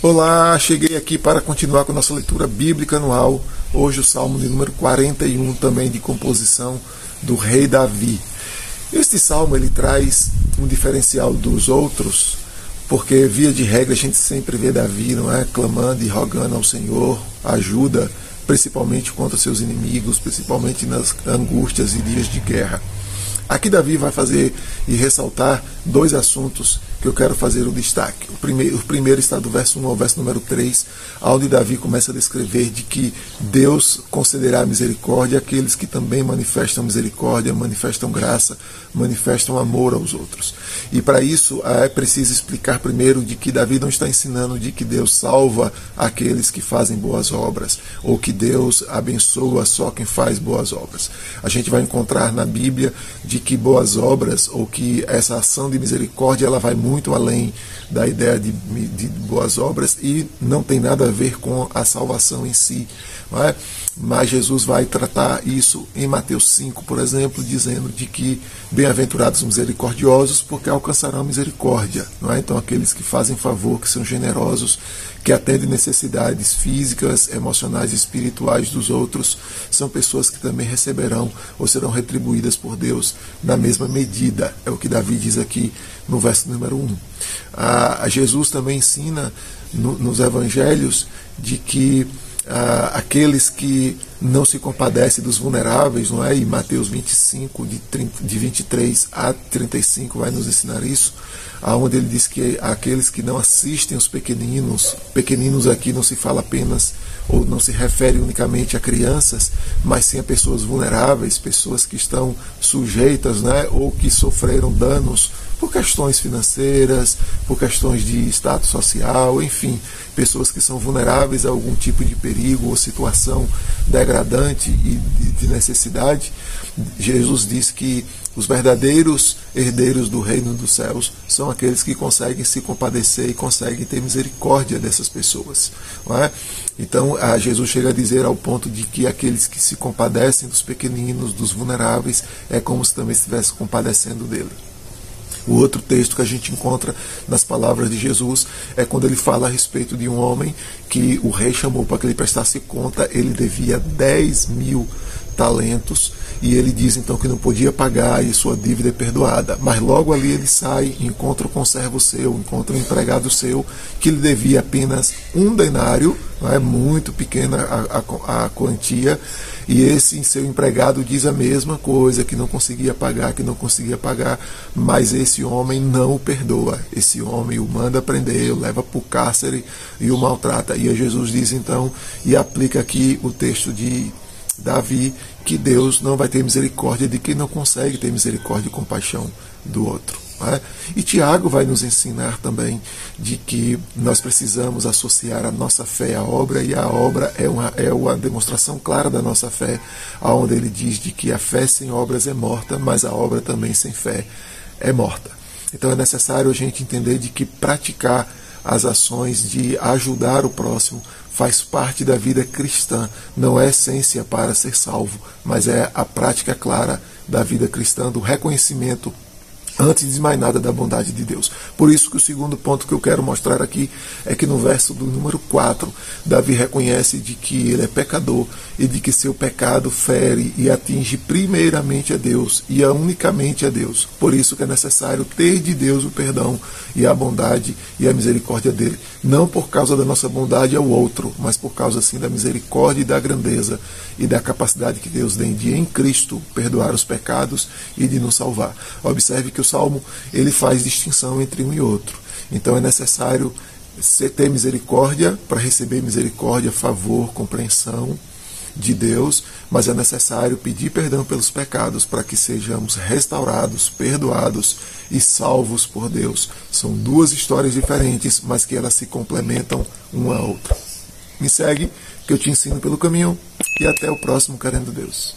Olá, cheguei aqui para continuar com nossa leitura bíblica anual. Hoje o Salmo de número 41, também de composição do rei Davi. Este salmo ele traz um diferencial dos outros, porque via de regra a gente sempre vê Davi, não é, clamando e rogando ao Senhor ajuda, principalmente contra seus inimigos, principalmente nas angústias e dias de guerra. Aqui Davi vai fazer e ressaltar dois assuntos que eu quero fazer o destaque. O primeiro, o primeiro está do verso 1 ao verso número 3, onde Davi começa a descrever de que Deus concederá misericórdia àqueles que também manifestam misericórdia, manifestam graça, manifestam amor aos outros. E para isso é preciso explicar primeiro de que Davi não está ensinando de que Deus salva aqueles que fazem boas obras, ou que Deus abençoa só quem faz boas obras. A gente vai encontrar na Bíblia de que boas obras, ou que essa ação de misericórdia, ela vai muito além da ideia de, de boas obras e não tem nada a ver com a salvação em si. É? Mas Jesus vai tratar isso em Mateus 5, por exemplo, dizendo de que bem-aventurados misericordiosos, porque alcançarão misericórdia. É? Então, aqueles que fazem favor, que são generosos, que atendem necessidades físicas, emocionais e espirituais dos outros, são pessoas que também receberão ou serão retribuídas por Deus na mesma medida. É o que Davi diz aqui no verso número 1. Ah, Jesus também ensina no, nos evangelhos de que ah, aqueles que não se compadecem dos vulneráveis, não é? E Mateus 25, de, 30, de 23 a 35 vai nos ensinar isso, aonde ele diz que aqueles que não assistem os pequeninos, pequeninos aqui não se fala apenas ou não se refere unicamente a crianças, mas sim a pessoas vulneráveis, pessoas que estão sujeitas, né, ou que sofreram danos por questões financeiras, por questões de status social, enfim, pessoas que são vulneráveis a algum tipo de perigo ou situação e de necessidade. Jesus diz que os verdadeiros herdeiros do reino dos céus são aqueles que conseguem se compadecer e conseguem ter misericórdia dessas pessoas. É? Então, Jesus chega a dizer ao ponto de que aqueles que se compadecem dos pequeninos, dos vulneráveis, é como se também estivesse compadecendo dele. O outro texto que a gente encontra nas palavras de Jesus é quando ele fala a respeito de um homem que o rei chamou para que ele prestasse conta, ele devia 10 mil talentos e ele diz então que não podia pagar e sua dívida é perdoada. Mas logo ali ele sai, encontra o conservo seu, encontra o empregado seu que lhe devia apenas um denário, não é muito pequena a, a, a quantia, e esse seu empregado diz a mesma coisa, que não conseguia pagar, que não conseguia pagar, mas esse homem não o perdoa. Esse homem o manda prender, o leva para o cárcere e o maltrata. E Jesus diz então, e aplica aqui o texto de Davi, que Deus não vai ter misericórdia de quem não consegue ter misericórdia e compaixão do outro. É? E Tiago vai nos ensinar também de que nós precisamos associar a nossa fé à obra, e a obra é uma, é uma demonstração clara da nossa fé, onde ele diz de que a fé sem obras é morta, mas a obra também sem fé é morta. Então é necessário a gente entender de que praticar as ações de ajudar o próximo faz parte da vida cristã, não é essência para ser salvo, mas é a prática clara da vida cristã, do reconhecimento antes de mais nada da bondade de Deus. Por isso que o segundo ponto que eu quero mostrar aqui é que no verso do número 4, Davi reconhece de que ele é pecador e de que seu pecado fere e atinge primeiramente a Deus e a unicamente a Deus. Por isso que é necessário ter de Deus o perdão e a bondade e a misericórdia dele, não por causa da nossa bondade ao outro, mas por causa assim da misericórdia e da grandeza e da capacidade que Deus tem de em Cristo perdoar os pecados e de nos salvar. Observe que o Salmo ele faz distinção entre um e outro. Então é necessário ter misericórdia para receber misericórdia, favor, compreensão de Deus, mas é necessário pedir perdão pelos pecados para que sejamos restaurados, perdoados e salvos por Deus. São duas histórias diferentes, mas que elas se complementam uma a outra. Me segue, que eu te ensino pelo caminho, e até o próximo Querendo Deus.